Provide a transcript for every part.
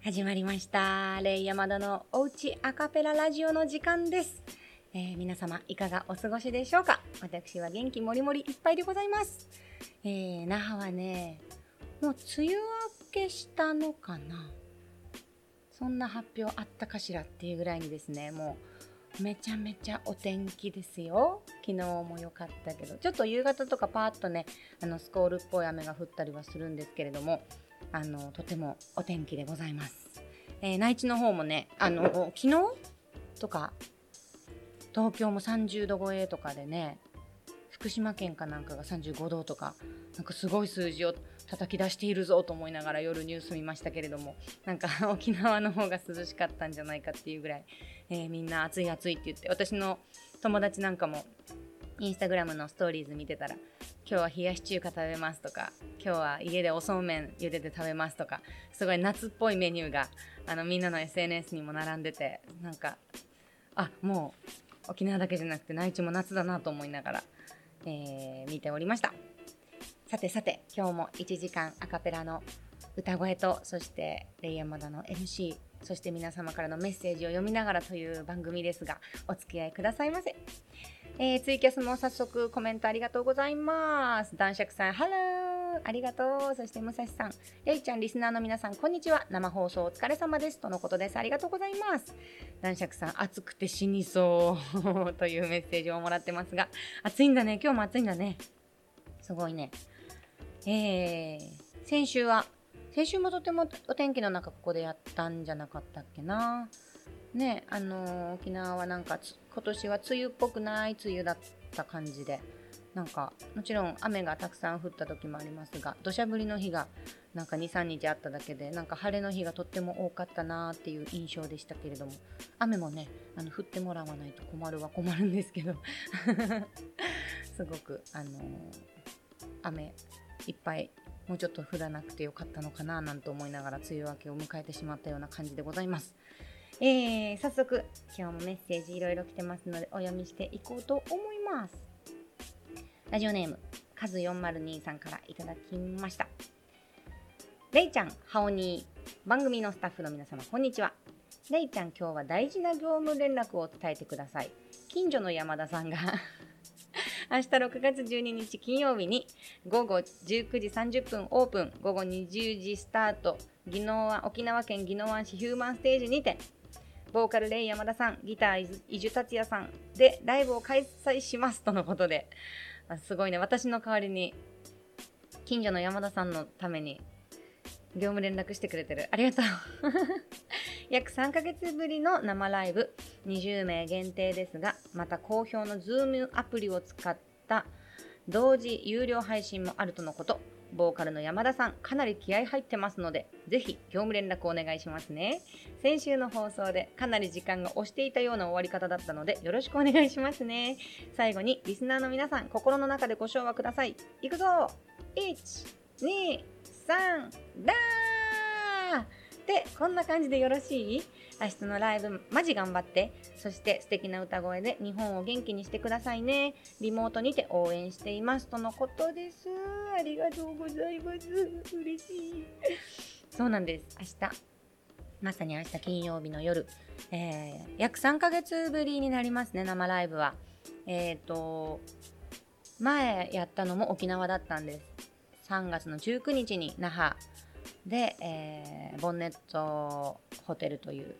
始まりました。レイヤマダのおうちアカペララジオの時間です。えー皆様いかがお過ごしでしょうか？私は元気もりもりいっぱいでございます。えー那覇はね、もう梅雨明けしたのかな？そんな発表あったかしらっていうぐらいにですね、もうめちゃめちゃお天気ですよ。昨日も良かったけど、ちょっと夕方とかパーッとね、あのスコールっぽい雨が降ったりはするんですけれども、あのとてもお天気でございます。えー内地の方もね、あの昨日とか東京も30度超えとかでね、福島県かなんかが35度とか、なんかすごい数字を叩き出しているぞと思いながら夜ニュース見ましたけれども、なんか 沖縄の方が涼しかったんじゃないかっていうぐらい、えーみんな暑い暑いって言って、私の友達なんかもインスタグラムのストーリーズ見てたら、今日は冷やし中華食べますとか、今日は家でおそうめん茹でて食べますとか、すごい夏っぽいメニューがあのみんなの SNS にも並んでて、なんか、あもう沖縄だけじゃなくて内地も夏だなと思いながら、えー見ておりました。さてさて、今日も1時間アカペラの歌声と、そしてレイヤーマダの MC、そして皆様からのメッセージを読みながらという番組ですが、お付き合いくださいませ。えーツイキャスも早速コメントありがとうございます。男爵さん、ハローありがとう。そして、武蔵さん、レイちゃん、リスナーの皆さん、こんにちは。生放送お疲れ様です。とのことです。ありがとうございます。男爵さん、暑くて死にそう というメッセージをもらってますが、暑いんだね。今日も暑いんだね。すごいね。えー、先週は、先週もとてもお天気の中ここでやったんじゃなかったっけな。ね、あの沖縄はなんか今年は梅雨っぽくない梅雨だった感じで、なんかもちろん雨がたくさん降った時もありますが、土砂降りの日がなんか2、3日あっただけで、なんか晴れの日がとっても多かったなーっていう印象でしたけれども、雨もね、あの降ってもらわないと困るは困るんですけど、すごく、あのー雨いっぱいもうちょっと降らなくてよかったのかななんて思いながら梅雨明けを迎えてしまったような感じでございます。えー、早速今日もメッセージいろいろ来てますのでお読みしていこうと思います。ラジオネームカズ402さんからいただきました。レイちゃん、ハオニー、番組のスタッフの皆様、こんにちは。レイちゃん、今日は大事な業務連絡を伝えてください。近所の山田さんが 明日6月12日金曜日に午後19時30分オープン、午後20時スタート、宜野湾沖縄県宜野湾市ヒューマンステージにて、ボーカルレイ山田さん、ギター伊集達也さんでライブを開催しますとのことで、あすごいね、私の代わりに近所の山田さんのために業務連絡してくれてる。ありがとう。約3ヶ月ぶりの生ライブ、20名限定ですが、また好評の Zoom アプリを使った同時有料配信もあるとのこと。ボーカルの山田さん、かなり気合入ってますので、ぜひ業務連絡お願いしますね。先週の放送でかなり時間が押していたような終わり方だったので、よろしくお願いしますね。最後に、リスナーの皆さん、心の中でご唱和ください。いくぞ !1、2、3、だーで、こんな感じでよろしい？明日のライブ、マジ頑張って、そして素敵な歌声で日本を元気にしてくださいね。リモートにて応援しています。とのことです。ありがとうございます。嬉しい。そうなんです。明日、まさに明日金曜日の夜、えー約3ヶ月ぶりになりますね、生ライブは。えっ、と、前やったのも沖縄だったんです。3月の19日に那覇で、えーボンネットホテルという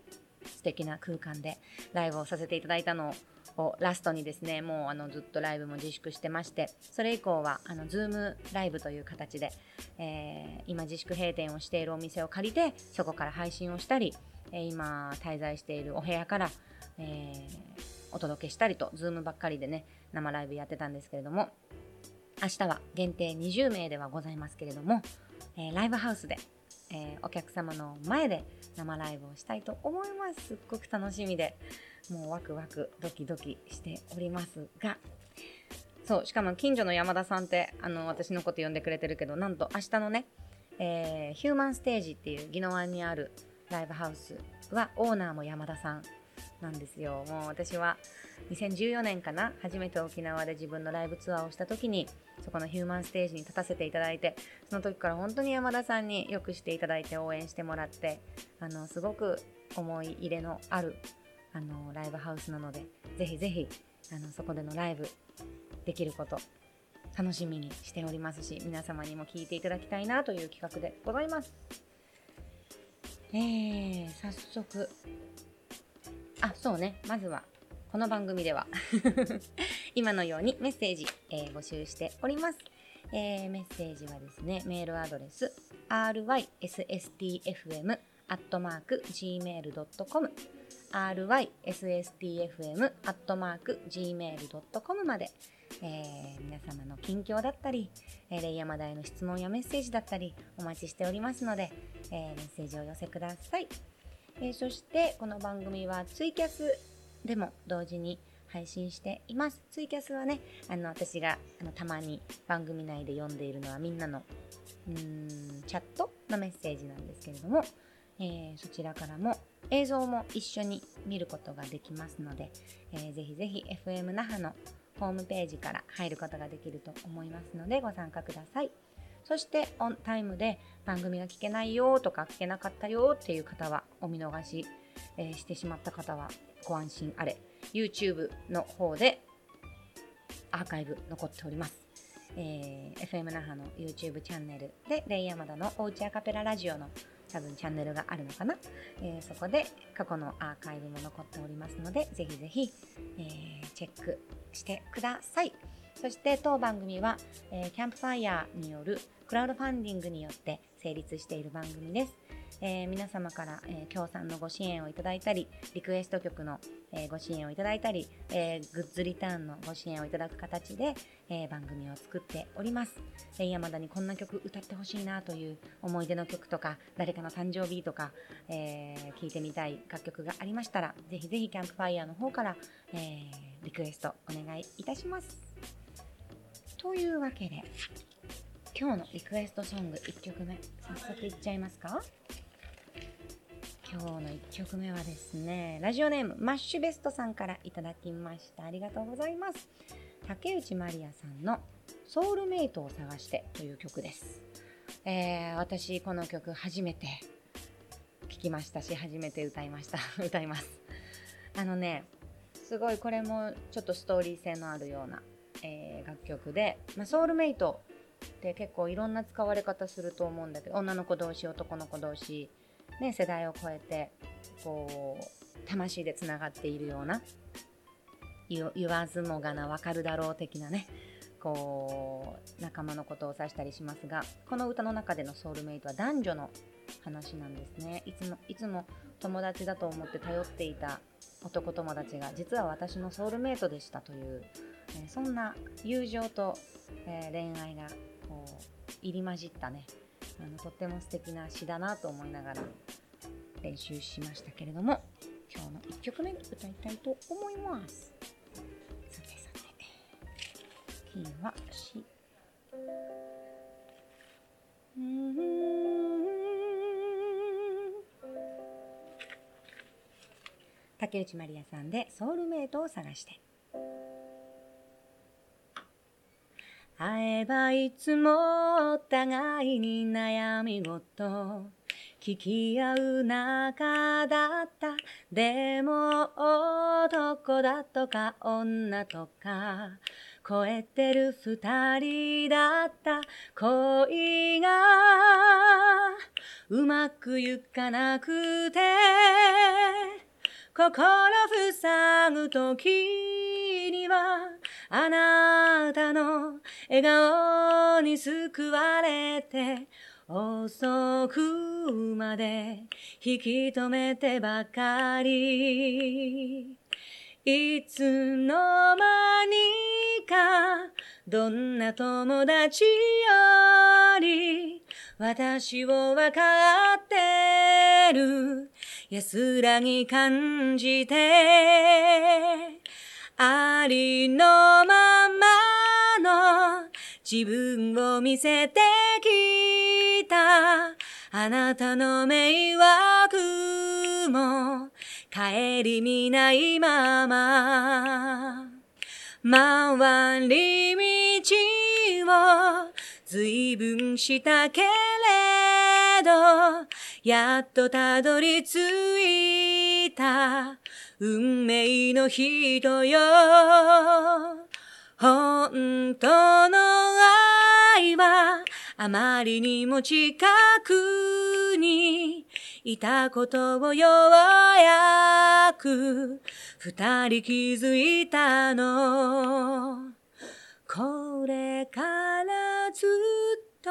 素敵な空間でライブをさせていただいたのををラストにですねもうあのずっとライブも自粛してましてそれ以降はあの Zoom ライブという形で、えー今自粛閉店をしているお店を借りてそこから配信をしたり、えー今滞在しているお部屋から、えお届けしたりと Zoom ばっかりでね生ライブやってたんですけれども明日は限定20名ではございますけれども、えライブハウスで、えーお客様の前で生ライブをしたいと思います。すっごく楽しみで、もうワクワクドキドキしておりますが、そう、しかも近所の山田さんって、あの、私のこと呼んでくれてるけど、なんと明日のね、えーヒューマンステージっていう宜野湾にあるライブハウスはオーナーも山田さんなんですよ。もう私は2014年かな初めて沖縄で自分のライブツアーをした時にそこのヒューマンステージに立たせていただいてその時から本当に山田さんによくしていただいて応援してもらってあのすごく思い入れのあるあのライブハウスなのでぜひぜひあのそこでのライブできること楽しみにしておりますし皆様にも聞いていただきたいなという企画でございます。えー、早速あそうねまずはこの番組では 今のようにメッセージ、えー、募集しております。えー、メッセージはですね、メールアドレス rysstfm.gmail.com rysstfm.gmail.com まで、えー、皆様の近況だったり、えー、レイヤマ大の質問やメッセージだったりお待ちしておりますので、えー、メッセージを寄せください、えそしてこの番組はツイキャスでも同時に配信しています。ツイキャスはねあの私があのたまに番組内で読んでいるのはみんなのうんチャットのメッセージなんですけれども、えそちらからも映像も一緒に見ることができますので、えー、ぜひぜひ FM 那覇のホームページから入ることができると思いますのでご参加ください。そしてオンタイムで番組が聞けないよとか聞けなかったよっていう方はお見逃し、えー、してしまった方はご安心あれ YouTube の方でアーカイブ残っております。えー、FM 那覇の YouTube チャンネルでレイヤマダのおうちアカペララジオの多分チャンネルがあるのかな、えー、そこで過去のアーカイブも残っておりますのでぜひぜひ、えー、チェックしてください。そして当番組は、えー、キャンプファイヤーによるクラウドファンディングによって成立している番組です。えー、皆様から、えー、協賛のご支援をいただいたり、リクエスト曲の、えー、ご支援をいただいたり、えー、グッズリターンのご支援をいただく形で、えー、番組を作っております。えー、山田にこんな曲歌ってほしいなという思い出の曲とか、誰かの誕生日とか、えー、聴いてみたい楽曲がありましたら、ぜひぜひキャンプファイヤーの方から、えー、リクエストお願いいたします。というわけで、今日のリクエストソング1曲目、早速いっちゃいますか？今日の1曲目はですね、ラジオネームマッシュベストさんからいただきました。ありがとうございます。竹内まりやさんのソウルメイトを探してという曲です。えー、私この曲初めて聴きましたし、初めて歌いました。歌います。あのね、すごいこれもちょっとストーリー性のあるような、えー、楽曲で、まあ、ソウルメイトって結構いろんな使われ方すると思うんだけど、女の子同士、男の子同士、ね、世代を超えてこう魂でつながっているような言わずもがな分かるだろう的なねこう仲間のことを指したりしますがこの歌の中でのソウルメイトは男女の話なんですね。いつもいつも友達だと思って頼っていた男友達が実は私のソウルメイトでしたという、えー、そんな友情と、えー、恋愛がこう入り混じったねあのとっても素敵な詩だなと思いながら練習しましたけれども今日の1曲目歌いたいと思います。さてさてキーは詩。竹内まりやさんでソウルメイトを探して。ばいつもお互いに悩み事聞き合う仲だった。でも男だとか女とか超えてる二人だった。恋がうまくいかなくて心塞ぐ時にはあなたの笑顔に救われて遅くまで引き止めてばかり。いつの間にかどんな友達より私をわかってる。安らぎ感じてありのままの自分を見せてきた。あなたの迷惑も帰り見ないまま。回り道を随分したけれどやっとたどり着いた。運命の人よ。本当の愛はあまりにも近くにいたことをようやく二人気づいたの。これからずっと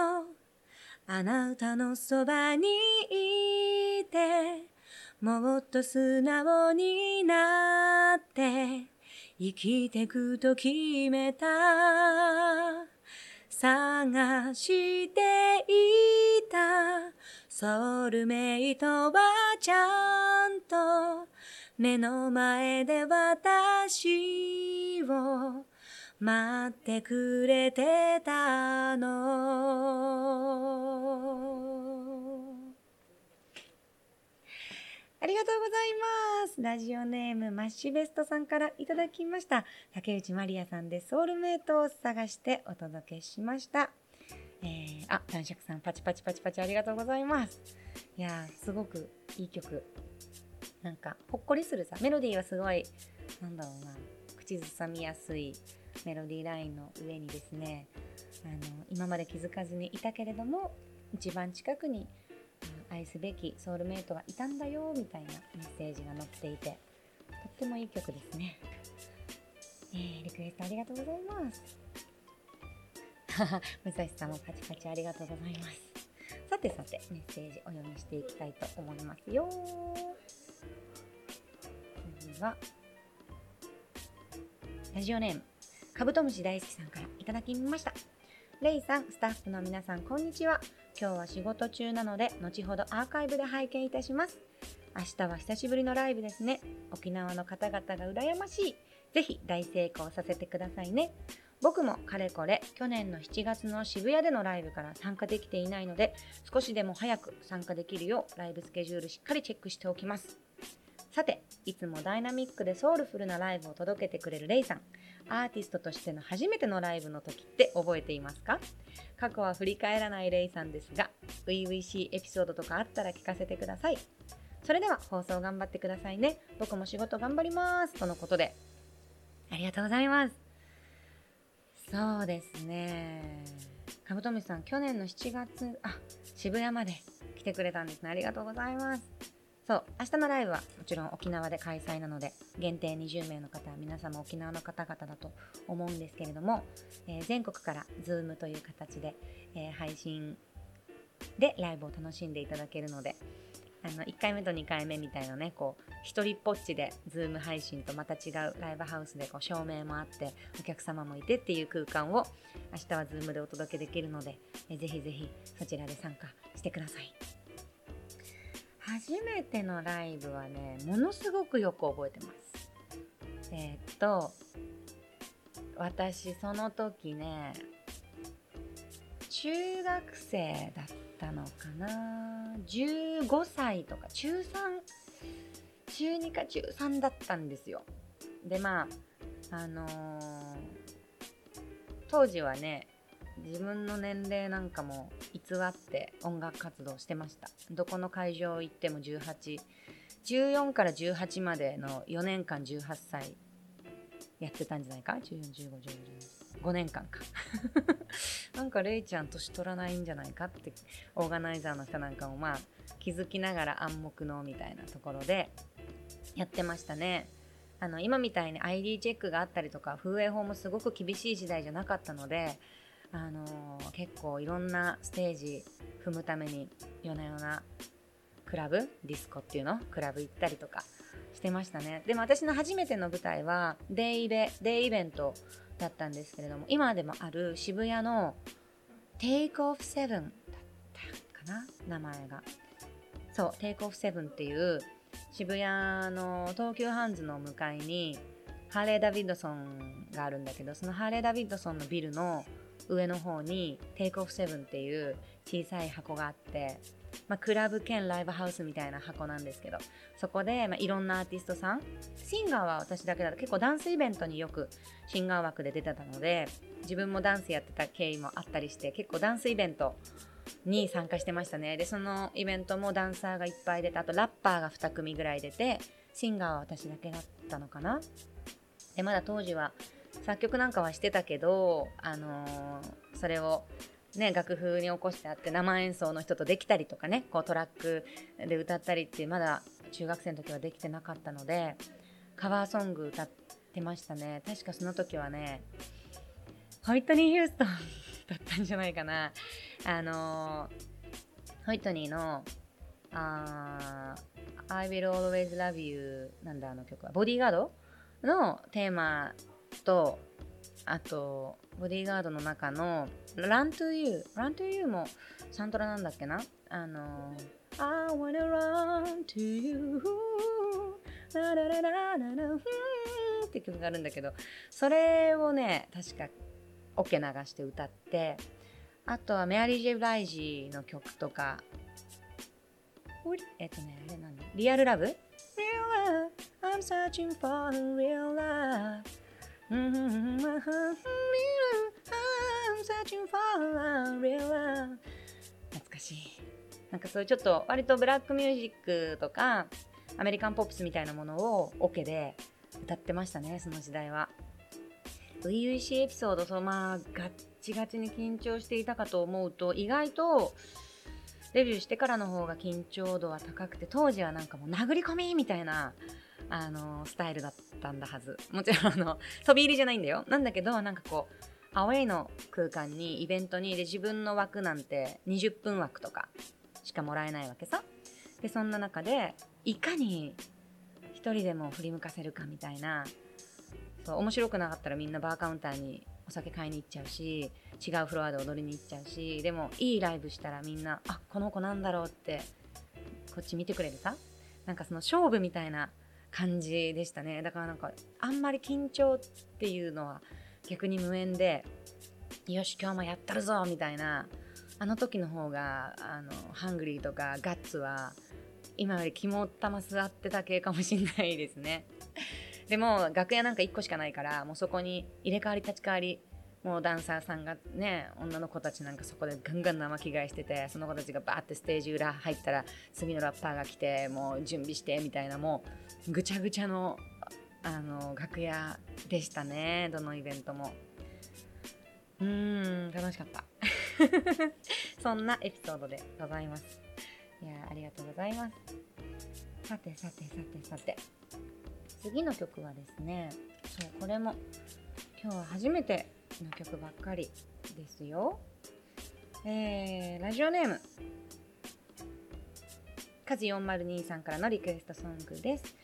あなたのそばにいてもっと素直になって生きてくと決めた。探していた。ソウルメイトはちゃんと目の前で私を待ってくれてたの。ありがとうございます。ラジオネームマッシュベストさんからいただきました。竹内まりやさんでソウルメイトを探してお届けしました。えー、あ、男爵さんパチパチパチパチありがとうございます。いや、すごくいい曲。なんか、ほっこりするさ。メロディーはすごい、なんだろうな、口ずさみやすいメロディーラインの上にですね、あの、今まで気づかずにいたけれども、一番近くに愛すべきソウルメイトがいたんだよみたいなメッセージが載っていてとってもいい曲ですね、えー、リクエストありがとうございます。武蔵さんもパチパチありがとうございます。さてさてメッセージお読みしていきたいと思いますよ。次はラジオネームカブトムシ大好きさんからいただきました。レイさん、スタッフの皆さん、こんにちは。今日は仕事中なので、後ほどアーカイブで拝見いたします。明日は久しぶりのライブですね。沖縄の方々が羨ましい。ぜひ大成功させてくださいね。僕もかれこれ去年の7月の渋谷でのライブから参加できていないので少しでも早く参加できるようライブスケジュールしっかりチェックしておきますさていつもダイナミックでソウルフルなライブを届けてくれるレイさんアーティストとしての初めてのライブの時って覚えていますか？過去は振り返らないレイさんですが、初々しいエピソードとかあったら聞かせてください。それでは放送頑張ってくださいね。僕も仕事頑張ります。とのことで。ありがとうございます。そうですね。カブトムシさん、去年の7月、あ、渋谷まで来てくれたんですね。ありがとうございます。そう明日のライブはもちろん沖縄で開催なので限定20名の方皆様沖縄の方々だと思うんですけれども、えー、全国から Zoom という形で、えー、配信でライブを楽しんでいただけるのであの1回目と2回目みたいなねこう一人っぽっちで Zoom 配信とまた違うライブハウスでこう照明もあってお客様もいてっていう空間を明日は Zoom でお届けできるので、えー、ぜひぜひそちらで参加してください。初めてのライブはねものすごくよく覚えてます。えー、っと私その時ね中学生だったのかな。15歳とか中3中2か中3だったんですよ。でまああのー、当時はね自分の年齢なんかも偽って音楽活動してました。どこの会場行っても1814から18までの4年間18歳やってたんじゃないか？141515 5年間か。なんかレイちゃん年取らないんじゃないかってオーガナイザーの人なんかもまあ気づきながら暗黙のみたいなところでやってましたね。あの今みたいに ID チェックがあったりとか風営法もすごく厳しい時代じゃなかったのであのー、結構いろんなステージ踏むために夜な夜なクラブ？ディスコっていうの？クラブ行ったりとかしてましたね。でも私の初めての舞台はデイベデイイベントだったんですけれども今でもある渋谷のテイクオフセブンだったかな？名前が。そうテイクオフセブンっていう渋谷の東急ハンズの向かいにハーレー・ダビッドソンがあるんだけどそのハーレー・ダビッドソンのビルの上の方にテイクオフセブンっていう小さい箱があってまあ、クラブ兼ライブハウスみたいな箱なんですけどそこで、まあ、いろんなアーティストさんシンガーは私だけだと結構ダンスイベントによくシンガー枠で出てたので自分もダンスやってた経緯もあったりして結構ダンスイベントに参加してましたね。でそのイベントもダンサーがいっぱい出てあとラッパーが2組ぐらい出てシンガーは私だけだったのかな。でまだ当時は作曲なんかはしてたけど、あのー、それをね、楽譜に起こしてあって生演奏の人とできたりとかねこうトラックで歌ったりってまだ中学生の時はできてなかったのでカバーソング歌ってましたね。確かその時はねホイットニー・ヒューストンだったんじゃないかな。あのー、ホイットニーのあ I will always love you なんだあの曲は。ボディーガードのテーマとあとボディーガードの中の Run to You Run to You もサントラなんだっけな？あの I wanna run to you ララララララって曲があるんだけどそれをね確かオケ流して歌ってあとはメアリー・ジェ・ブライジーの曲とかえっとねあれ何リアルラブ Real love I'm searching for real love 懐かしいなんかそういうちょっと割とブラックミュージックとかアメリカンポップスみたいなものをオ、ケで歌ってましたねその時代は初々しいエピソードそうまあガッチガチに緊張していたかと思うと意外とデビューしてからの方が緊張度は高くて当時はなんかもう殴り込みみたいなあのスタイルだったんだはず。もちろんあの 飛び入りじゃないんだよ。なんだけどなんかこうアウェイの空間にイベントにで自分の枠なんて20分枠とかしかもらえないわけさ。でそんな中でいかに一人でも振り向かせるかみたいなそう面白くなかったらみんなバーカウンターにお酒買いに行っちゃうし違うフロアで踊りに行っちゃうしでもいいライブしたらみんなあこの子なんだろうってこっち見てくれるさ。なんかその勝負みたいな感じでしたね。だからなんかあんまり緊張っていうのは逆に無縁でよし今日もやったるぞみたいなあの時の方があのハングリーとかガッツは今より肝っ玉座ってた系かもしんないですね。でも楽屋なんか1個しかないからもうそこに入れ替わり立ち替わりもうダンサーさんがね女の子たちなんかそこでガンガン生着替えしててその子たちがバーってステージ裏入ったら次のラッパーが来てもう準備してみたいなもうぐちゃぐちゃのあの楽屋でしたねどのイベントも。うーん楽しかった。そんなエピソードでございます。いやありがとうございます。さてさてさてさて。次の曲はですねそうこれも今日は初めての曲ばっかりですよ。えー、ラジオネーム、カズ402さんからのリクエストソングです。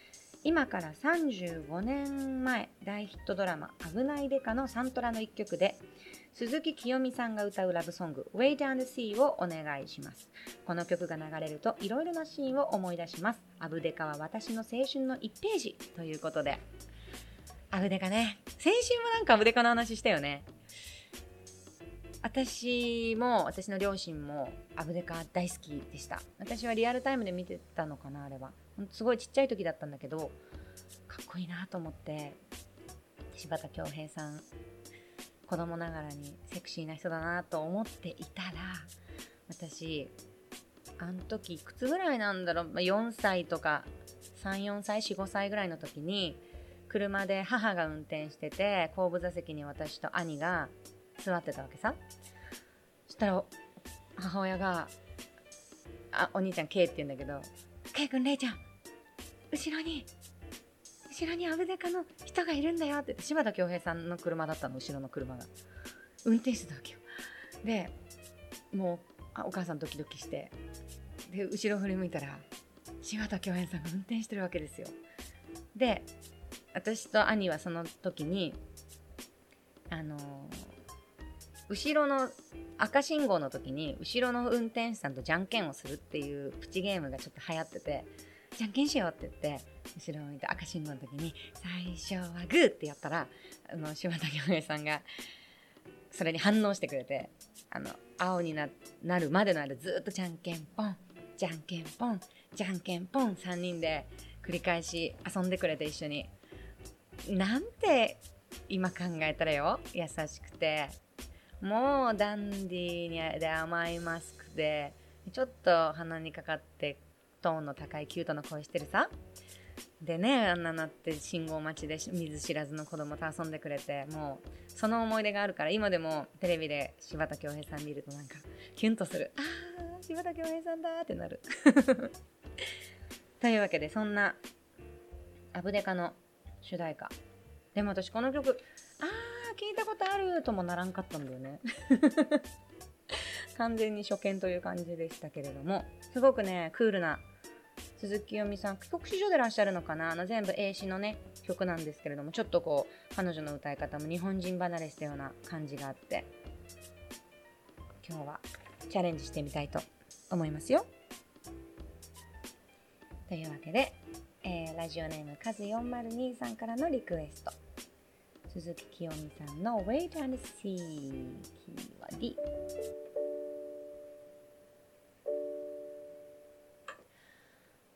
今から35年前、大ヒットドラマ、危ないデカのサントラの一曲で、鈴木清美さんが歌うラブソング Wait and See をお願いします。この曲が流れるといろいろなシーンを思い出します。アブデカは私の青春の1ページということで、アブデカね。先週もなんかアブデカの話したよね。私も私の両親もアブデカ大好きでした私はリアルタイムで見てたのかなあれはすごいちっちゃい時だったんだけどかっこいいなと思って柴田恭平さん子供ながらにセクシーな人だなと思っていたら私あの時いくつぐらいなんだろう、ま4歳とか34歳45歳ぐらいの時に車で母が運転してて後部座席に私と兄が座ってたわけさ。そしたら母親があお兄ちゃん K って言うんだけど「K 君レイちゃん後ろに後ろにアブデカの人がいるんだよ」って柴田恭平さんの車だったの後ろの車が。運転してたわけよ。でもうあお母さんドキドキしてで後ろ振り向いたら柴田恭平さんが運転してるわけですよ。で私と兄はその時にあの、後ろの赤信号の時に後ろの運転手さんとじゃんけんをするっていうプチゲームがちょっと流行っててじゃんけんしようって言って後ろを見て赤信号の時に最初はグーってやったらあの柴田恭平さんがそれに反応してくれてあの青にななるまでの間ずっとじゃんけんポンじゃんけんぽんじゃんけんぽん3人で繰り返し遊んでくれて一緒に。なんて今考えたらよ？優しくて。もうダンディーにで甘いマスクでちょっと鼻にかかってトーンの高いキュートな声してるさ。でねあんななって信号待ちで見ず知らずの子供と遊んでくれてもうその思い出があるから今でもテレビで柴田恭平さん見るとなんかキュンとする。あー柴田恭平さんだってなる。というわけでそんなアブデカの主題歌。でも私この曲あー聞いたことあるともならんかったんだよね。完全に初見という感じでしたけれども。すごくねクールな鈴木よみさん帰国子女でいらっしゃるのかな。あの全部英詞のね曲なんですけれどもちょっとこう彼女の歌い方も日本人離れしたような感じがあって今日はチャレンジしてみたいと思いますよ。というわけで、ラジオネームカズ402さんからのリクエスト鈴木清美さんの Wait and See キーは D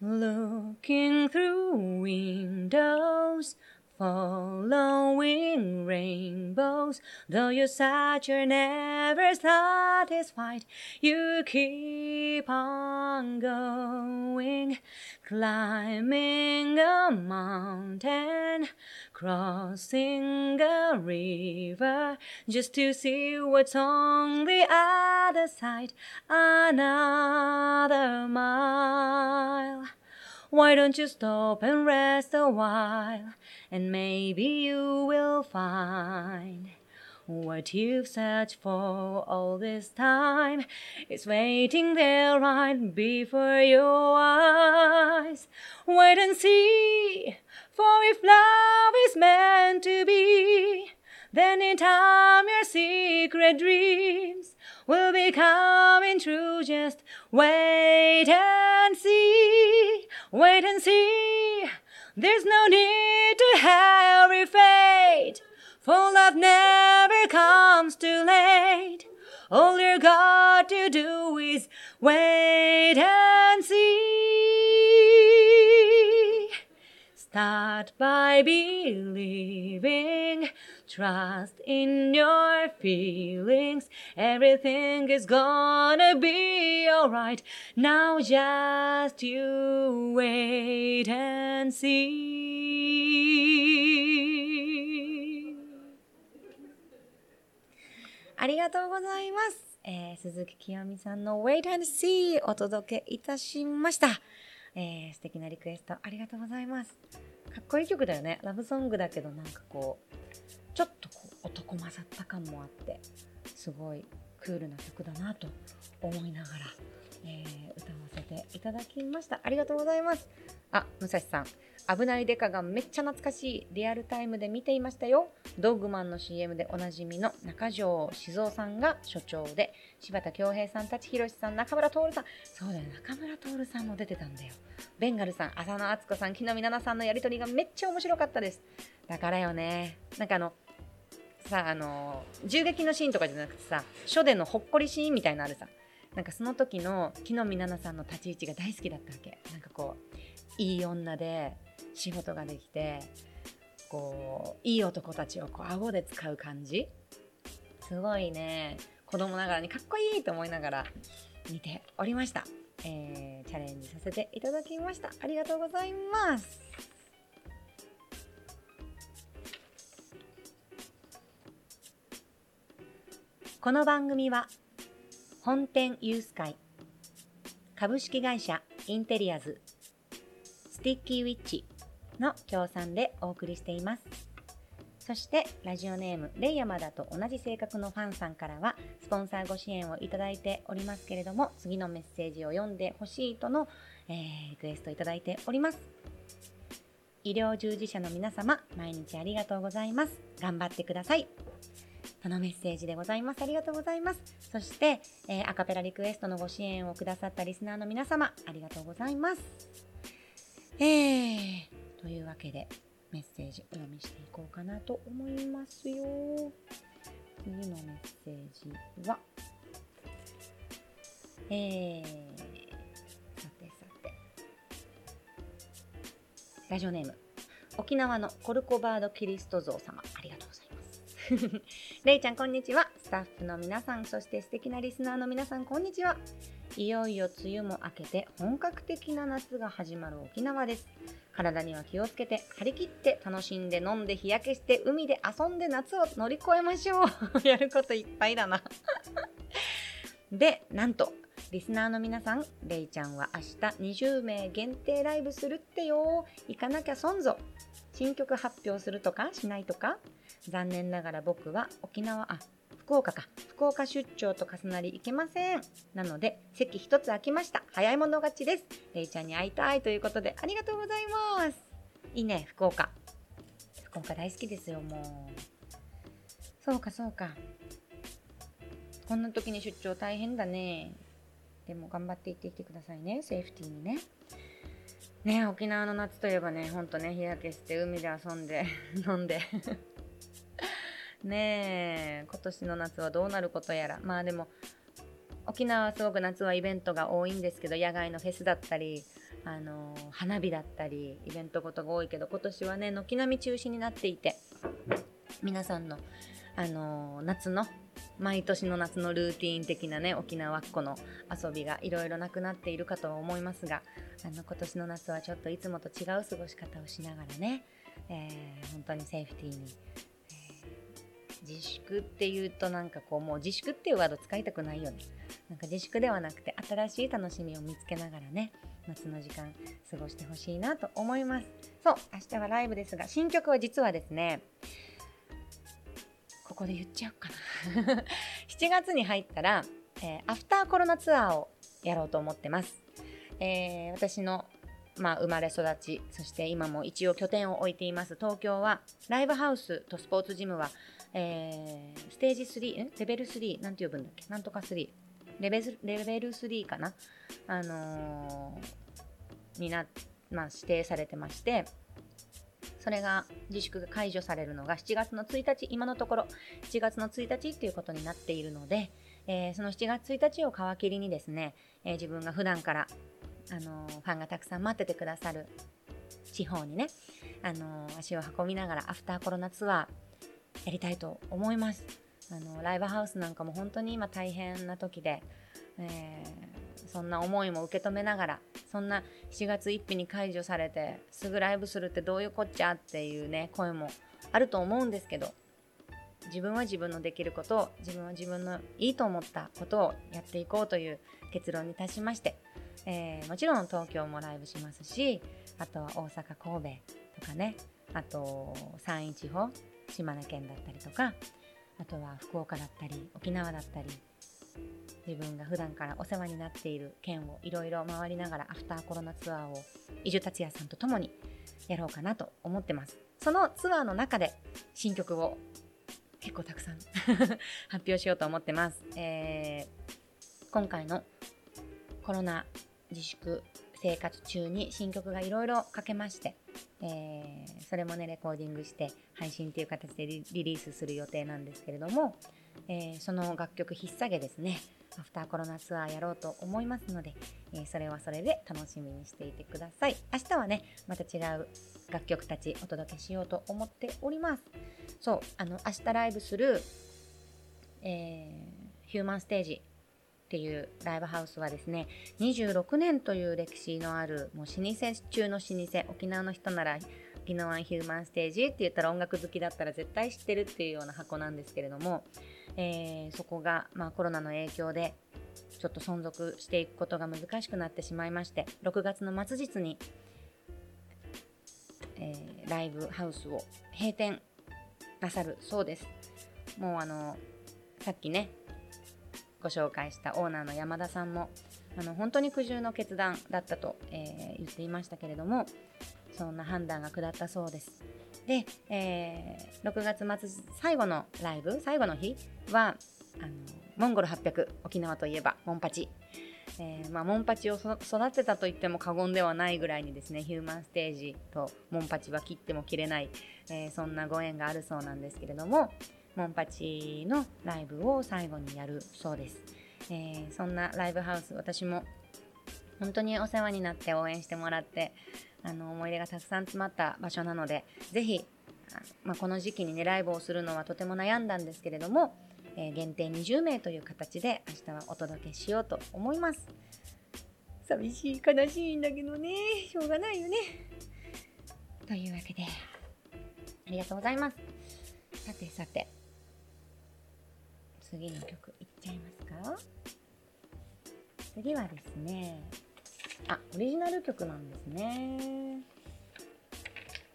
Looking through windows, following rainbows, though you search, you're never satisfied. You keep on going, climbing a mountain, crossing a river, just to see what's on the other side. Another mile. Why don't you stop and rest a while? And maybe you will find what you've searched for all this time is waiting there right before your eyes. Wait and see, for if love is meant to be, then in time your secret dreams will be coming true. Just wait and see, wait and see. There's no need to hurry fate, for love never comes too late. All you got to do is wait and see. Start by believing, trust in your feelings. Everything is gonna be alright. Now just you wait and see. ありがとうございます。えー鈴木清美さんの Wait and See お届けいたしました。えー素敵なリクエストありがとうございます。かっこいい曲だよね。ラブソングだけどなんかこう、ちょっとこう男混ざった感もあって、すごいクールな曲だなと思いながら、えー歌わせていただきました。ありがとうございます。あ、武蔵さん。危ないデカがめっちゃ懐かしい。リアルタイムで見ていましたよ。ドッグマンの CM でおなじみの中条静雄さんが所長で、柴田恭平さん、舘ひろしさん、中村徹さん。そうだよ、中村徹さんも出てたんだよ。ベンガルさん、浅野敦子さん、木の実奈々さんのやりとりがめっちゃ面白かったです。だからよね。なんかあの、さあの銃撃のシーンとかじゃなくてさ書でのほっこりシーンみたいなあるさなんかその時の木の実奈々さんの立ち位置が大好きだったわけなんかこういい女で仕事ができてこういい男たちをこう顎で使う感じ。すごいね。子供ながらにかっこいいと思いながら見ておりました、えーチャレンジさせていただきました。ありがとうございます。この番組は本店ユース会株式会社インテリアズスティッキーウィッチの協賛でお送りしていますそしてラジオネームレイヤマダと同じ性格のファンさんからはスポンサーご支援をいただいておりますけれども次のメッセージを読んでほしいとの、えーリクエストいただいております医療従事者の皆様毎日ありがとうございます頑張ってくださいとのメッセージでございます。ありがとうございます。そして、えーアカペラリクエストのご支援をくださったリスナーの皆様、ありがとうございます。えー、というわけでメッセージお読みしていこうかなと思いますよ。次のメッセージはえー、さてさて。ラジオネーム沖縄のコルコバード・キリスト像様ありがとうございます。れいちゃんこんにちは。スタッフの皆さんそして素敵なリスナーの皆さんこんにちは。いよいよ梅雨も明けて本格的な夏が始まる沖縄です。体には気をつけて張り切って楽しんで飲んで日焼けして海で遊んで夏を乗り越えましょう。やることいっぱいだな。でなんとリスナーの皆さんれいちゃんは明日20名限定ライブするってよ。行かなきゃ損ぞ。新曲発表するとかしないとか。残念ながら僕は沖縄あ福岡か。福岡出張と重なり行けません。なので席一つ空きました。早い者勝ちです。れいちゃんに会いたいということでありがとうございます。いいね福岡。福岡大好きですよもう。そうかそうか。こんな時に出張大変だね。でも頑張って行ってきてくださいね。セーフティーにね。ね沖縄の夏といえばねほんとね日焼けして海で遊んで 飲んで。ねえ今年の夏はどうなることやら。まあでも沖縄はすごく夏はイベントが多いんですけど野外のフェスだったりあの、花火だったりイベントごとが多いけど今年はね軒並み中止になっていて皆さんの、あの、夏の毎年の夏のルーティン的なね沖縄っ子の遊びがいろいろなくなっているかとは思いますがあの今年の夏はちょっといつもと違う過ごし方をしながらね、えー、本当にセーフティーに自粛っていうとなんかこうもう自粛っていうワード使いたくないよね。なんか自粛ではなくて新しい楽しみを見つけながらね夏の時間過ごしてほしいなと思います。そう明日はライブですが新曲は実はですねここで言っちゃおうかな。7月に入ったら、えー、アフターコロナツアーをやろうと思ってます、えー、私のまあ、生まれ育ちそして今も一応拠点を置いています。東京はライブハウスとスポーツジムはえー、ステージ3、レベル3、なんて呼ぶんだっけ？なんとか3。レベルレベル3かな？あのー、にな、まあ、指定されてまして、それが自粛が解除されるのが7月の1日、今のところ。7月の1日っていうことになっているので、えー、その7月1日を皮切りにですね、えー、自分が普段から、あのー、ファンがたくさん待っててくださる地方にね、あの足を運びながらアフターコロナツアー、やりたいと思います。あのライブハウスなんかも本当に今大変な時で、えー、そんな思いも受け止めながらそんな7月1日に解除されてすぐライブするってどういうこっちゃっていうね声もあると思うんですけど自分は自分のできることを自分は自分のいいと思ったことをやっていこうという結論に達しまして、えー、もちろん東京もライブしますしあとは大阪神戸とかねあと山陰地方島根県だったりとかあとは福岡だったり沖縄だったり自分が普段からお世話になっている県をいろいろ回りながらアフターコロナツアーを伊集達也さんと共にやろうかなと思ってます。そのツアーの中で新曲を結構たくさん 発表しようと思ってます、えー、今回のコロナ自粛生活中に新曲がいろいろ書けましてえー、それもねレコーディングして配信っていう形でリリースする予定なんですけれども、えー、その楽曲引っ提げですね。アフターコロナツアーやろうと思いますので、えー、それはそれで楽しみにしていてください。明日はねまた違う楽曲たちお届けしようと思っております。そうあの明日ライブする、え、ヒューマンステージっていうライブハウスはですね26年という歴史のあるもう老舗中の老舗沖縄の人なら沖縄ヒューマンステージって言ったら音楽好きだったら絶対知ってるっていうような箱なんですけれども、えー、そこが、まあ、コロナの影響でちょっと存続していくことが難しくなってしまいまして6月の末日に、えー、ライブハウスを閉店なさるそうです。もうあのさっきねご紹介したオーナーの山田さんもあの本当に苦渋の決断だったと、えー、言っていましたけれどもそんな判断が下ったそうです。で、えー、6月末最後のライブ最後の日はあのモンゴル800沖縄といえばモンパチ、えー、まあ、モンパチを育てたと言っても過言ではないぐらいにですねヒューマンステージとモンパチは切っても切れない、えー、そんなご縁があるそうなんですけれども、モンパチのライブを最後にやるそうです。えー、そんなライブハウス私も本当にお世話になって応援してもらってあの思い出がたくさん詰まった場所なのでぜひ、まあ、この時期にねライブをするのはとても悩んだんですけれども、えー、限定20名という形で明日はお届けしようと思います。寂しい悲しいんだけどね。しょうがないよね。というわけでありがとうございます。さてさて。次の曲いっちゃいますか？次はですねあオリジナル曲なんですね。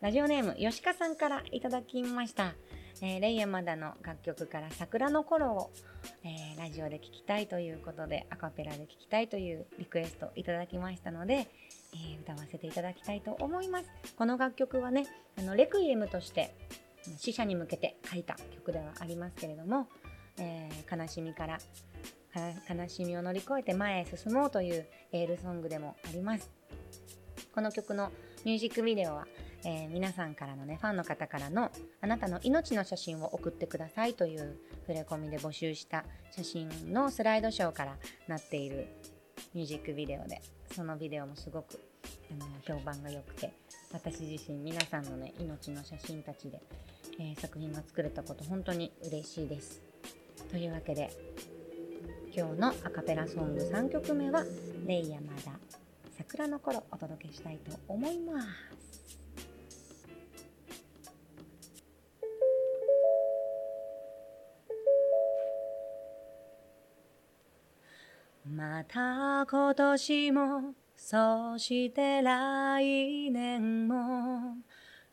ラジオネームよしかさんからいただきました。えー、レイヤマダの楽曲から桜の頃を、えー、ラジオで聴きたいということでアカペラで聴きたいというリクエストいただきましたので、えー、歌わせていただきたいと思います。この楽曲はねあのレクイエムとして死者に向けて書いた曲ではありますけれども、え悲しみから悲しみを乗り越えて前へ進もうというエールソングでもありますこの曲のミュージックビデオはえー、皆さんからのねファンの方からのあなたの命の写真を送ってくださいという触れ込みで募集した写真のスライドショーからなっているミュージックビデオでそのビデオもすごくあの評判が良くて私自身皆さんのね命の写真たちで、えー、作品が作れたこと本当に嬉しいです。というわけで今日のアカペラソング3曲目は「レイヤマダ桜の頃」お届けしたいと思います。また今年もそして来年も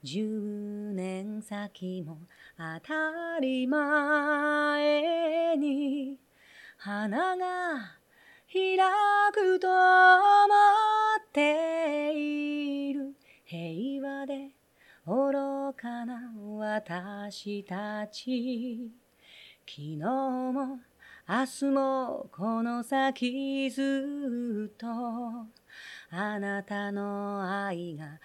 10年先も当たり前に花が開くと思っている。平和で愚かな私たち。昨日も明日もこの先ずっと。あなたの愛が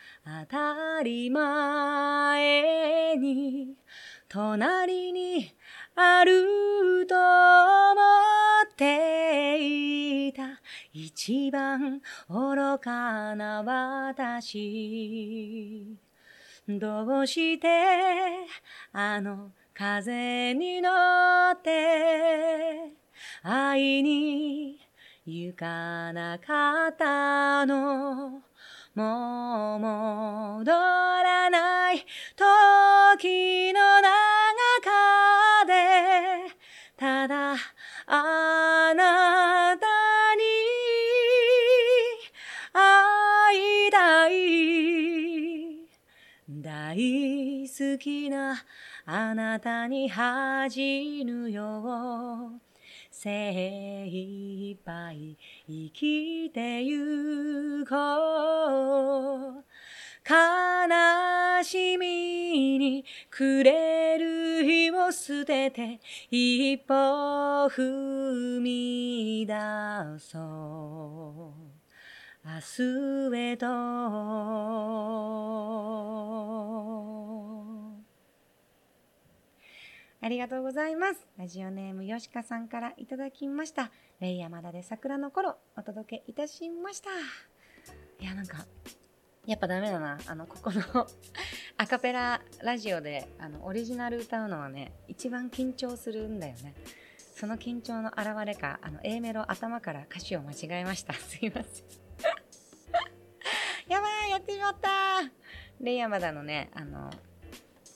当たり前に隣にあると思っていた。一番愚かな私。どうしてあの風に乗って会いに行かなかったの？もう戻らない時の中でただあなたに会いたい大好きなあなたに恥じぬよう。精一杯生きてゆこう悲しみにくれる日を捨てて一歩踏み出そう。明日へとありがとうございます。ラジオネームよしかさんからいただきました。レイヤマダで桜の頃お届けいたしました。いや、なんか、やっぱダメだな。あの、ここの アカペララジオであのオリジナル歌うのはね、一番緊張するんだよね。その緊張の表れか、あの A メロ頭から歌詞を間違えました。すいません。やばい、やってしまったレイヤマダのね、あの、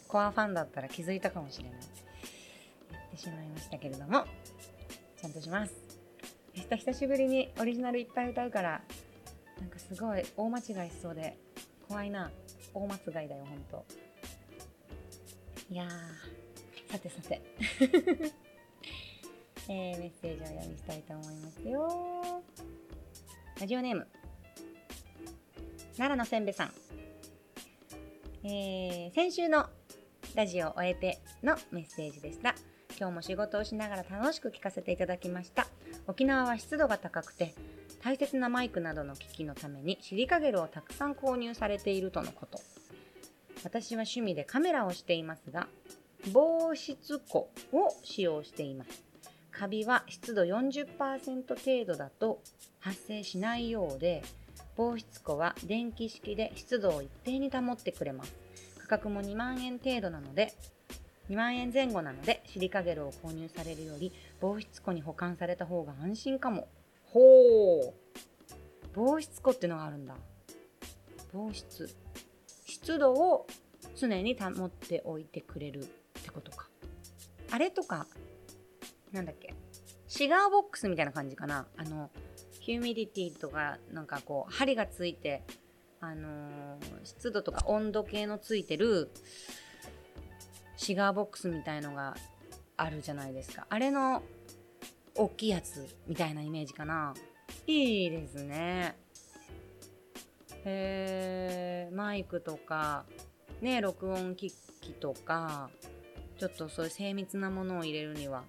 コアファンだったら気づいたかもしれない。しまいましたけれどもちゃんとします。久しぶりにオリジナルいっぱい歌うからなんかすごい大間違いしそうで怖いな。大間違いだよほんと。いやさてさて。えー、メッセージを読みしたいと思いますよ。ラジオネーム。奈良のせんべさん。えー、先週のラジオを終えてのメッセージでした。今日も仕事をしながら楽しく聞かせていただきました。沖縄は湿度が高くて大切なマイクなどの機器のためにシリカゲルをたくさん購入されているとのこと。私は趣味でカメラをしていますが防湿庫を使用しています。カビは湿度40%程度だと発生しないようで防湿庫は電気式で湿度を一定に保ってくれます。価格も2万円程度なので2万円前後なのでシリカゲルを購入されるより防湿庫に保管された方が安心かも。ほう。防湿庫ってのがあるんだ。防湿。湿度を常に保っておいてくれるってことか。あれとかなんだっけ。シガーボックスみたいな感じかな。あのヒューミディティとかなんかこう針がついてあのー、湿度とか温度計のついてるシガーボックスみたいのがあるじゃないですか。あれの大きいやつみたいなイメージかな。いいですね。へえマイクとか。ね録音機器とか。ちょっとそういう精密なものを入れるには。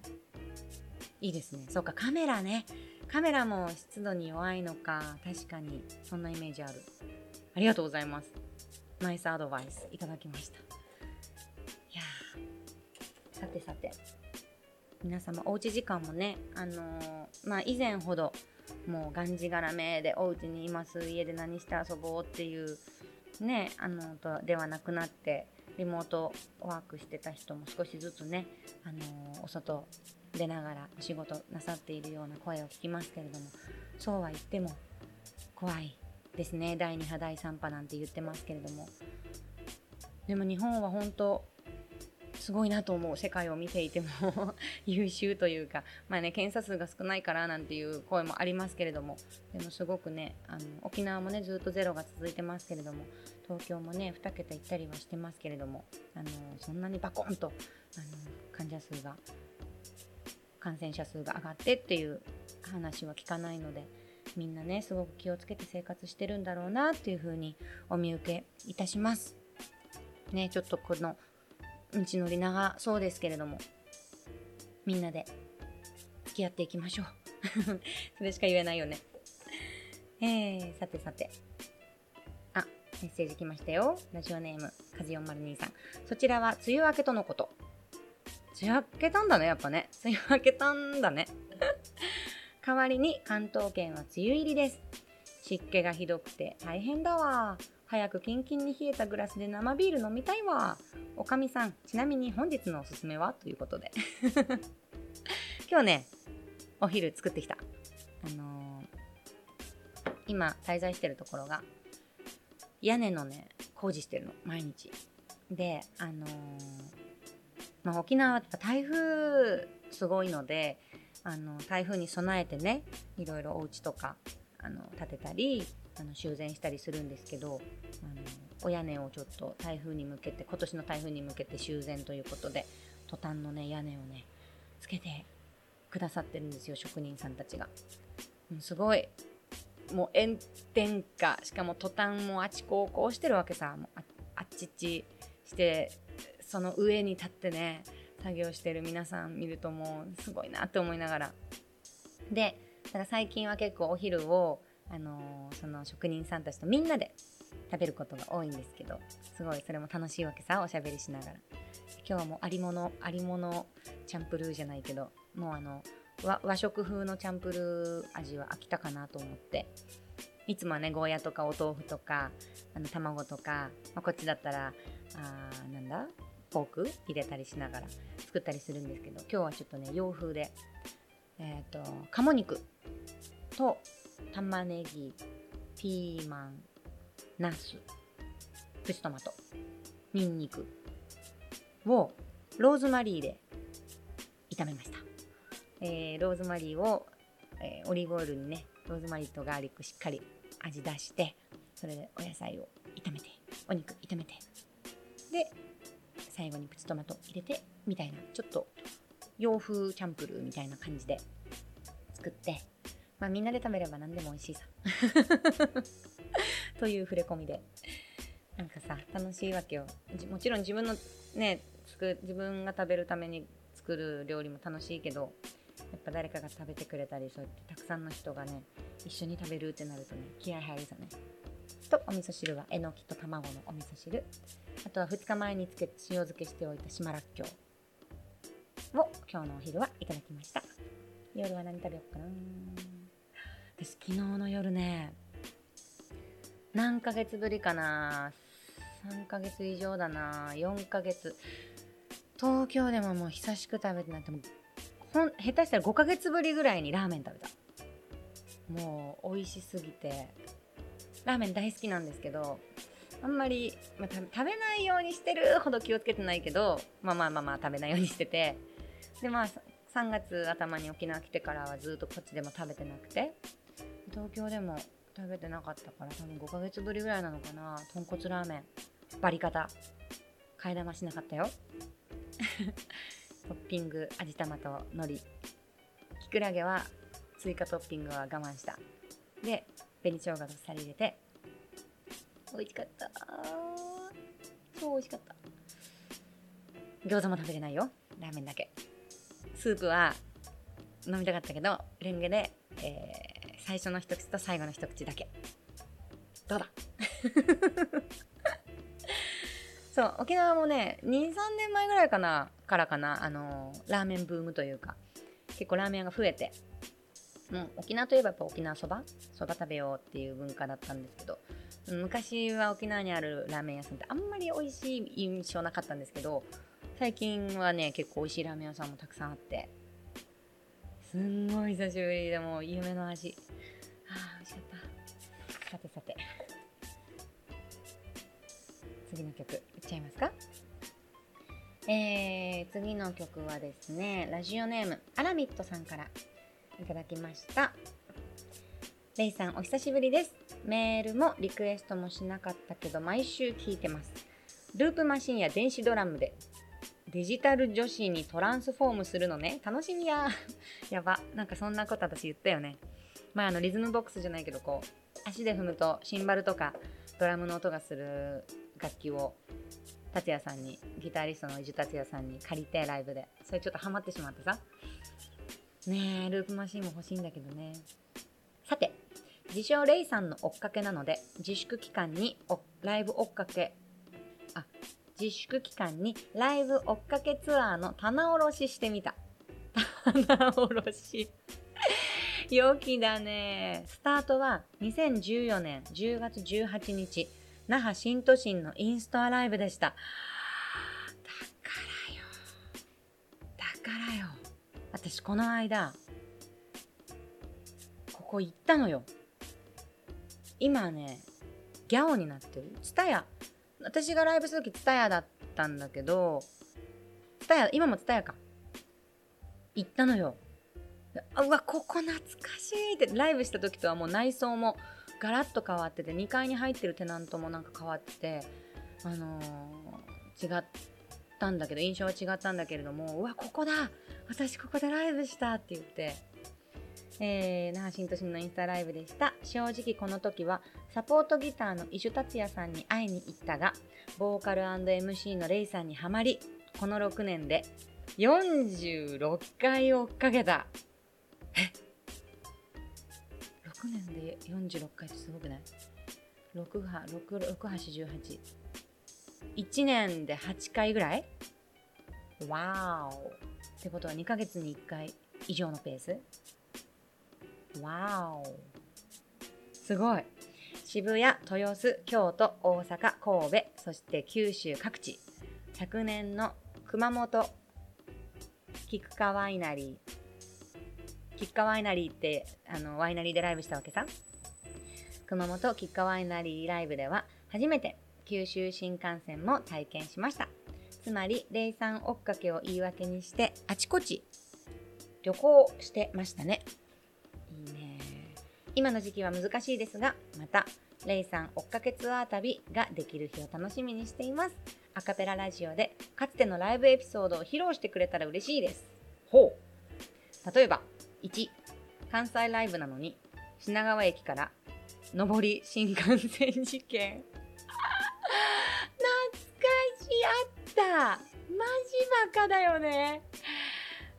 いいですね。そうかカメラね。カメラも湿度に弱いのか。確かに。そんなイメージある。ありがとうございます。ナイスアドバイスいただきました。さてさて。皆様おうち時間もねあのー、まあ以前ほどもうがんじがらめでお家にいます。家で何して遊ぼうっていうねあのとではなくなってリモートワークしてた人も少しずつね、あのー、お外出ながらお仕事なさっているような声を聞きますけれどもそうは言っても怖いですね。第2波第3波なんて言ってますけれども。でも日本は本当すごいなと思う世界を見ていても 優秀というかまあね検査数が少ないからなんていう声もありますけれどもでもすごくねあの沖縄もねずっとゼロが続いてますけれども東京もね2桁いったりはしてますけれどもあのそんなにバコンとあの患者数が感染者数が上がってっていう話は聞かないのでみんなねすごく気をつけて生活してるんだろうなっていうふうにお見受けいたします。ねちょっとこの道のり長そうですけれども。みんなで付き合っていきましょう。それしか言えないよね。えー、さてさて。あメッセージ来ましたよ。ラジオネームかじよんまる兄さん。そちらは梅雨明けとのこと。梅雨明けたんだねやっぱね。梅雨明けたんだね。代わりに関東圏は梅雨入りです。湿気がひどくて大変だわ。早くキンキンに冷えたグラスで生ビール飲みたいわ。おかみさん、ちなみに本日のおすすめは？ということで。今日ね、お昼作ってきた。あのー、今滞在してるところが、屋根のね、工事してるの、毎日。で、あのー、まあ、沖縄って台風すごいので、あの台風に備えてねいろいろお家とかあの建てたりあの修繕したりするんですけどあのお屋根をちょっと台風に向けて今年の台風に向けて修繕ということでトタンのね屋根をねつけてくださってるんですよ職人さんたちが。うん、すごい。もう炎天下。しかもトタンもあちこうこうしてるわけさ。もうああっちっちしてその上に立ってね作業してる皆さん見るともうすごいなって思いながら。でだから最近は結構お昼をあの、その職人さんたちとみんなで食べることが多いんですけどすごいそれも楽しいわけさおしゃべりしながら。今日はもうありものありものチャンプルーじゃないけどもうあの和食風のチャンプルー味は飽きたかなと思って。いつもはねゴーヤとかお豆腐とかあの卵とか、まあ、こっちだったらあなんだ？ポーク？入れたりしながら作ったりするんですけど今日はちょっとね洋風でえっ、ー、と鴨肉と玉ねぎピーマンナスプチトマトニンニクをローズマリーで炒めました、えー、ローズマリーを、えー、オリーブオイルにねローズマリーとガーリックしっかり味出してそれでお野菜を炒めてお肉炒めてで最後にプチトマト入れてみたいなちょっと洋風チャンプルーみたいな感じで作ってまあみんなで食べれば何でも美味しいさ。という触れ込みで。なんかさ楽しいわけよ。もちろん自分のね作自分が食べるために作る料理も楽しいけどやっぱ誰かが食べてくれたりそうやってたくさんの人がね一緒に食べるってなるとね気合入るさね。とお味噌汁はえのきと卵のお味噌汁。あとは2日前につけ塩漬けしておいた島らっきょう。を今日のお昼はいただきました。夜は何食べようかな。私昨日の夜ね何ヶ月ぶりかな3ヶ月以上だな4ヶ月。東京でももう久しく食べてなくてもほん下手したら5ヶ月ぶりぐらいにラーメン食べた。もう美味しすぎて。ラーメン大好きなんですけどあんまり、まあ、食べないようにしてるほど気をつけてないけどまあまあまあまあ食べないようにしてて。でまあ3月頭に沖縄来てからはずっとこっちでも食べてなくて。東京でも食べてなかったから多分5ヶ月ぶりぐらいなのかな。豚骨ラーメン。バリ方。替え玉しなかったよ。トッピング。味玉と海苔。きくらげは追加トッピングは我慢した。で紅生姜とさり入れて。美味しかった。超美味しかった。餃子も食べれないよ。ラーメンだけ。スープは飲みたかったけどレンゲで、えー、最初の一口と最後の一口だけ。どうだ。そう沖縄もね23年前ぐらいかなからかなあのー、ラーメンブームというか結構ラーメン屋が増えて。もう沖縄といえばやっぱ沖縄そば？そば食べようっていう文化だったんですけど昔は沖縄にあるラーメン屋さんってあんまり美味しい印象なかったんですけど最近はね結構美味しいラーメン屋さんもたくさんあってすんごい久しぶりでも夢の味。ああ美味しかった。さてさて。次の曲いっちゃいますか？えー、次の曲はですねラジオネームアラミットさんからいただきました。レイさんお久しぶりです。メールもリクエストもしなかったけど毎週聞いてます。ループマシンや電子ドラムでデジタル女子にトランスフォームするのね。楽しみや。やば。なんかそんなこと私言ったよね。まああのリズムボックスじゃないけどこう足で踏むとシンバルとかドラムの音がする楽器を達也さんにギタリストの伊集達也さんに借りてライブで。それちょっとハマってしまってさ。ねえループマシンも欲しいんだけどね。さて自称レイさんの追っかけなので自粛期間にライブ追っかけ自粛期間にライブ追っかけツアーの棚卸ししてみた棚卸し陽気だねスタートは2014年10月18日那覇新都心のインストアライブでした。だからよ。だからよ。私この間、ここ行ったのよ。今ね、ギャオになってる。ツタヤ。私がライブする時ツタヤだったんだけど、ツタヤ、今もツタヤか。行ったのよ。うわ、ここ懐かしいって、ライブした時とはもう内装もガラッと変わってて2階に入ってるテナントもなんか変わっててあのー、違ったんだけど印象は違ったんだけれどもうわここだ私ここでライブしたって言ってえー、那覇新都心のインスタライブでした。正直この時はサポートギターの伊集達也さんに会いに行ったがボーカル &MC のレイさんにはまりこの6年で46回追っかけた。え？6年で46回ってすごくない ?6 波681年で8回ぐらい？わーお。ってことは2ヶ月に1回以上のペース？わお。すごい。渋谷、豊洲、京都、大阪、神戸、そして九州各地。昨年の熊本、菊川ワイナリー、吉川ワイナリーってあのワイナリーでライブしたわけさ熊本吉川ワイナリーライブでは初めて九州新幹線も体験しましたつまり霊山追っかけを言い訳にしてあちこち旅行してましたね今の時期は難しいですがまたレイさん追っかけツアー旅ができる日を楽しみにしています。アカペララジオでかつてのライブエピソードを披露してくれたら嬉しいです。ほう。例えば1関西ライブなのに品川駅から上り新幹線事件。懐かしい。あった。マジバカだよね。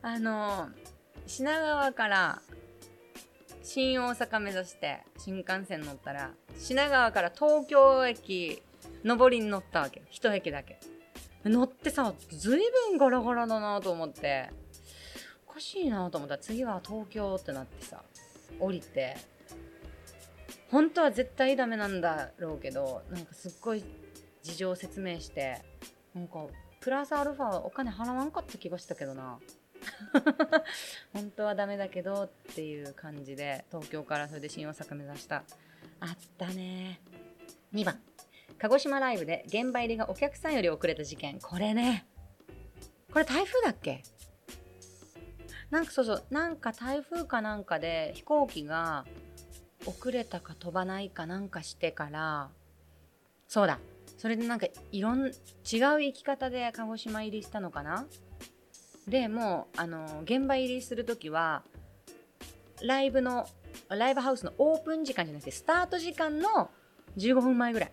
あの品川から新大阪目指して新幹線乗ったら品川から東京駅上りに乗ったわけ。一駅だけ。乗ってさずいぶんガラガラだなと思って。おかしいなと思ったら次は東京ってなってさ降りて。本当は絶対ダメなんだろうけどなんかすっごい事情を説明して。なんかプラスアルファお金払わんかった気がしたけどな。本当はダメだけどっていう感じで東京からそれで新大阪目指した。あったね。2番。鹿児島ライブで現場入りがお客さんより遅れた事件。これね。これ台風だっけ？なんかそうそう。なんか台風かなんかで飛行機が遅れたか飛ばないかなんかしてからそうだ。それでなんかいろん違う生き方で鹿児島入りしたのかな？でもうあの現場入りする時はライブのライブハウスのオープン時間じゃなくてスタート時間の15分前ぐらい。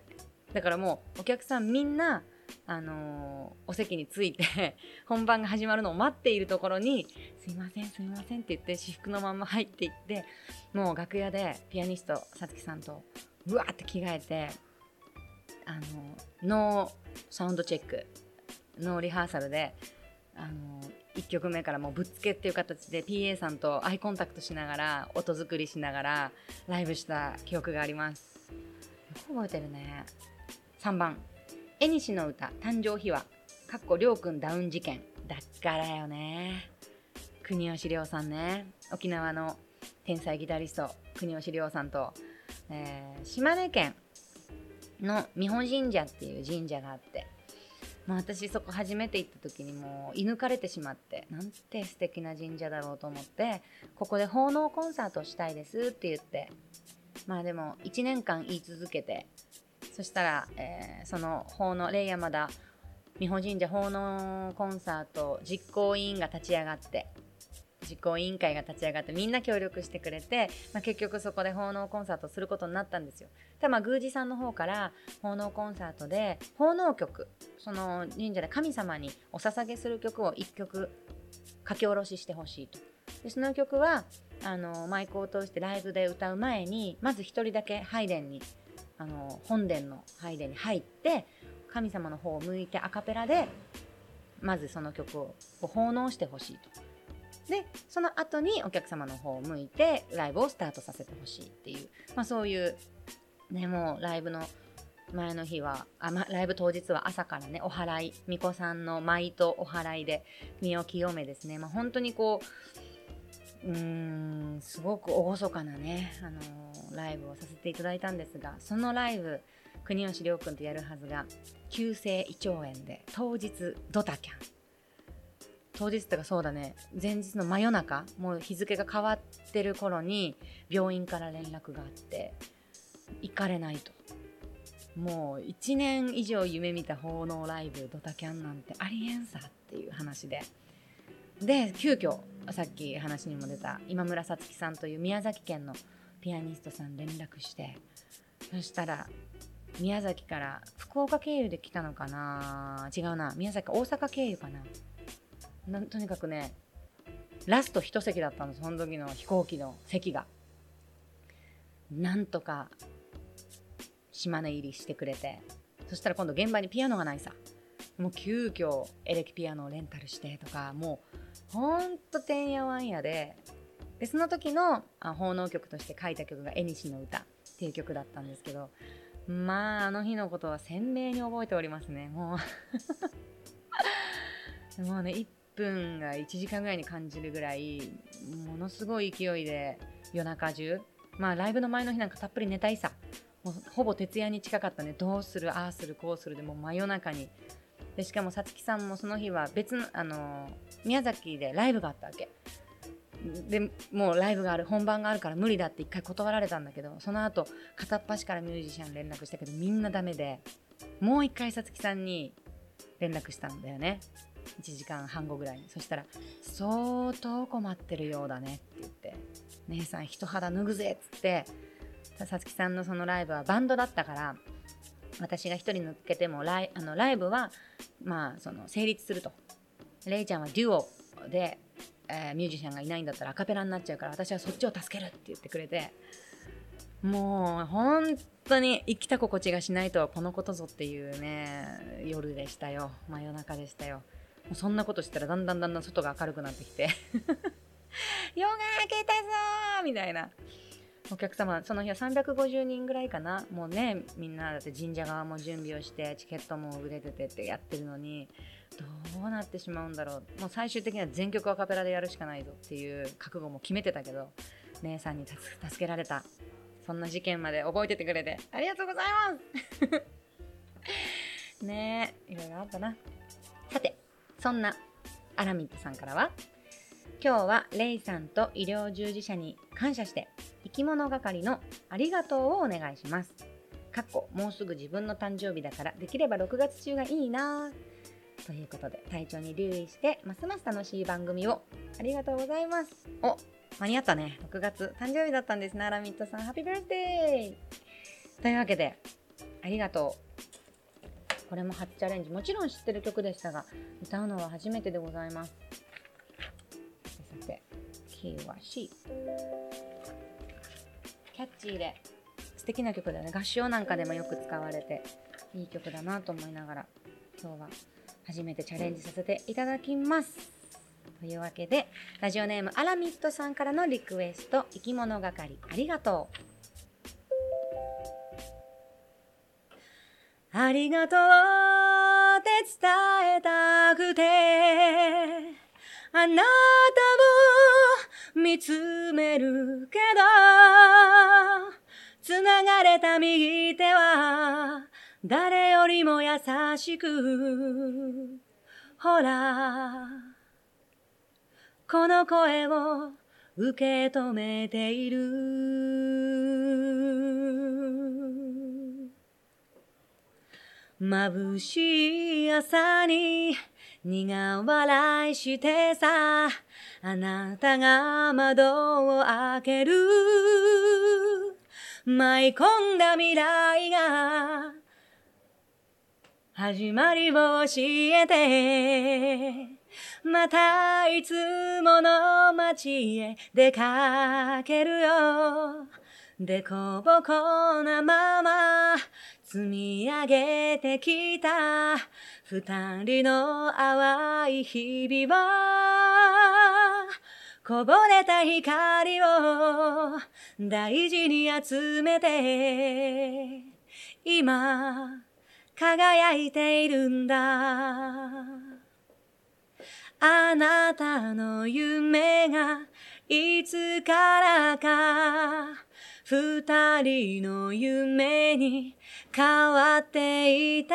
だからもうお客さんみんなあのー、お席に着いて 本番が始まるのを待っているところに「すいませんすいません」って言って私服のまま入っていってもう楽屋でピアニストさつきさんとうわーって着替えてあのノーサウンドチェックノーリハーサルであの1曲目からもうぶっつけっていう形で PA さんとアイコンタクトしながら音作りしながらライブした記憶があります。覚えてるね。3番「縁西の歌。誕生秘話」かっこりょうくんダウン事件。だからよね。国吉亮さんね。沖縄の天才ギタリスト。国吉亮さんと、えー、島根県の美保神社っていう神社があって。まあ私そこ初めて行った時にもう射抜かれてしまってなんて素敵な神社だろうと思ってここで奉納コンサートしたいですって言ってまあでも1年間言い続けてそしたら、えー、その奉納霊山田美保神社奉納コンサート実行委員が立ち上がって実行委員会が立ち上がってみんな協力してくれて、まあ、結局そこで奉納コンサートすることになったんですよ。ただまあ宮司さんの方から奉納コンサートで奉納曲その神社で神様にお捧げする曲を1曲書き下ろししてほしいと。でその曲はあのマイクを通してライブで歌う前にまず1人だけ拝殿にあの本殿の拝殿に入って神様の方を向いてアカペラでまずその曲を奉納してほしいと。でその後にお客様の方を向いてライブをスタートさせてほしいっていう、まあ、そういうねもうライブの前の日はあ、ま、ライブ当日は朝からねお祓い巫女さんの舞とお祓いで身を清めですね、まあ、本当にこううーんすごく厳かなね、あのー、ライブをさせていただいたんですがそのライブ国吉亮君とやるはずが急性胃腸炎で当日ドタキャン。当日とかそうだね。前日の真夜中もう日付が変わってる頃に病院から連絡があって行かれないと。もう1年以上夢見た奉納ライブドタキャンなんてありえんさっていう話で。で急遽さっき話にも出た今村さつきさんという宮崎県のピアニストさん連絡してそしたら宮崎から福岡経由で来たのかな？違うな。宮崎大阪経由かな？なんとにかくねラスト1席だったんですその時の飛行機の席が。なんとか島根入りしてくれて。そしたら今度現場にピアノがないさ。もう急遽エレキピアノをレンタルしてとか。もうほんとてんやわんやで。でその時の奉納曲として書いた曲が「縁西の歌」っていう曲だったんですけど。まああの日のことは鮮明に覚えておりますね。もう。もうね分が1時間ぐらいに感じるぐらいものすごい勢いで夜中中。まあライブの前の日なんかたっぷり寝たいさ。もうほぼ徹夜に近かったねどうするああするこうするでもう真夜中に。でしかもさつきさんもその日は別の、あのー、宮崎でライブがあったわけ。でもうライブがある本番があるから無理だって一回断られたんだけどその後片っ端からミュージシャン連絡したけどみんなダメでもう一回さつきさんに連絡したんだよね。1時間半後ぐらいに。そしたら「相当困ってるようだね」って言って「姉さん一肌脱ぐぜ」っつってさつきさんのそのライブはバンドだったから私が1人抜けてもライあのライブはまあその成立すると。レイちゃんはデュオで、えー、ミュージシャンがいないんだったらアカペラになっちゃうから私はそっちを助けるって言ってくれてもう本当に生きた心地がしないとはこのことぞっていうね夜でしたよ。真夜中でしたよ。うそんなことしたらだんだんだんだん外が明るくなってきて。夜が明けたぞみたいな。お客様その日は350人ぐらいかな。もうねみんなだって神社側も準備をしてチケットも売れててってやってるのにどうなってしまうんだろう。もう最終的には全曲アカペラでやるしかないぞっていう覚悟も決めてたけど姉さんに助けられた。そんな事件まで覚えててくれてありがとうございます。ねえいろいろあったな。さてそんなアラミットさんからは今日はレイさんと医療従事者に感謝して生き物係のありがとうをお願いします。かっこもうすぐ自分の誕生日だからできれば6月中がいいなということで体調に留意してますます楽しい番組をありがとうございます。お間に合ったね。6月誕生日だったんですね。アラミットさん。ハッピーバースデーというわけでありがとう。これも初チャレンジ。もちろん知ってる曲でしたが歌うのは初めてでございます。さて、キーは C。キャッチーで素敵な曲だよね合唱なんかでもよく使われていい曲だなと思いながら今日は初めてチャレンジさせていただきますというわけでラジオネームアラミットさんからのリクエスト生き物係ありがとうありがとうって伝えたくてあなたを見つめるけどつながれた右手は誰よりも優しくほらこの声を受け止めている。眩しい朝に苦笑いしてさあなたが窓を開ける。舞い込んだ未来が始まりを教えて。またいつもの街へ出かけるよ。でこぼこなまま積み上げてきた。二人の淡い日々はこぼれた光を大事に集めて今輝いているんだ。あなたの夢がいつからか二人の夢に変わっていた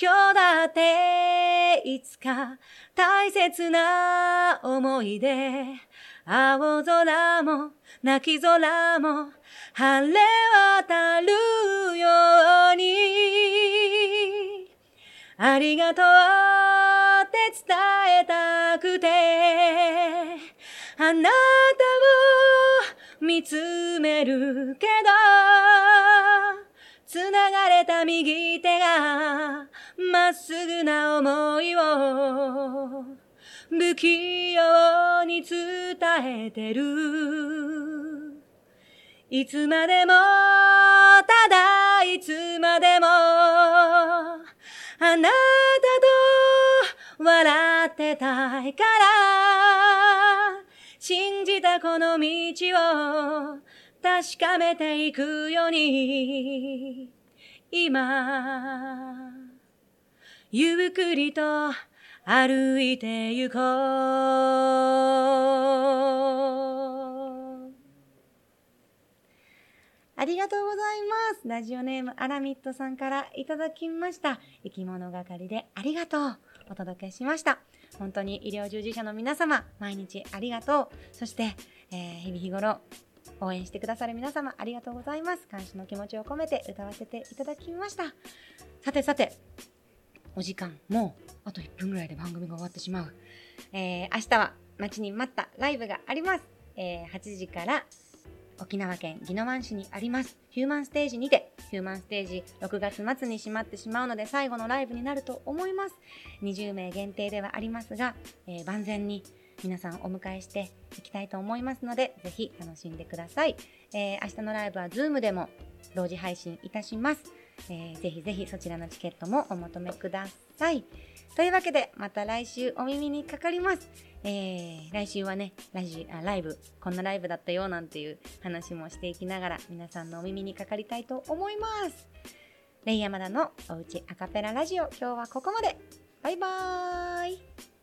今日だっていつか大切な思い出青空も泣き空も晴れ渡るように。ありがとうって伝えたくて。あなたを見つめるけどつながれた右手がまっすぐな思いを不器用に伝えてる。いつまでもただいつまでもあなたと笑ってたいから信じたこの道を確かめていくように今ゆっくりと歩いて行こうありがとうございます。ラジオネームアラミットさんからいただきました。生き物係でありがとう。お届けしました。本当に医療従事者の皆様、毎日ありがとう。そして、えー、日々日頃、応援してくださる皆様、ありがとうございます。感謝の気持ちを込めて歌わせていただきました。さてさて、お時間、もうあと1分ぐらいで番組が終わってしまう。えー、明日は待ちに待ったライブがあります。えー、8時から沖縄県宜野湾市にあります。ヒューマンステージにてヒューマンステージ6月末に閉まってしまうので最後のライブになると思います。20名限定ではありますが、えー、万全に皆さんお迎えしていきたいと思いますのでぜひ楽しんでください、えー、明日のライブは Zoom でも同時配信いたします。えー、ぜひぜひそちらのチケットもお求めください。というわけで、また来週お耳にかかります。えー、来週はねラジあ、ライブ、こんなライブだったよなんていう話もしていきながら、皆さんのお耳にかかりたいと思います。レイヤマダのおうちアカペララジオ、今日はここまで。バイバーイ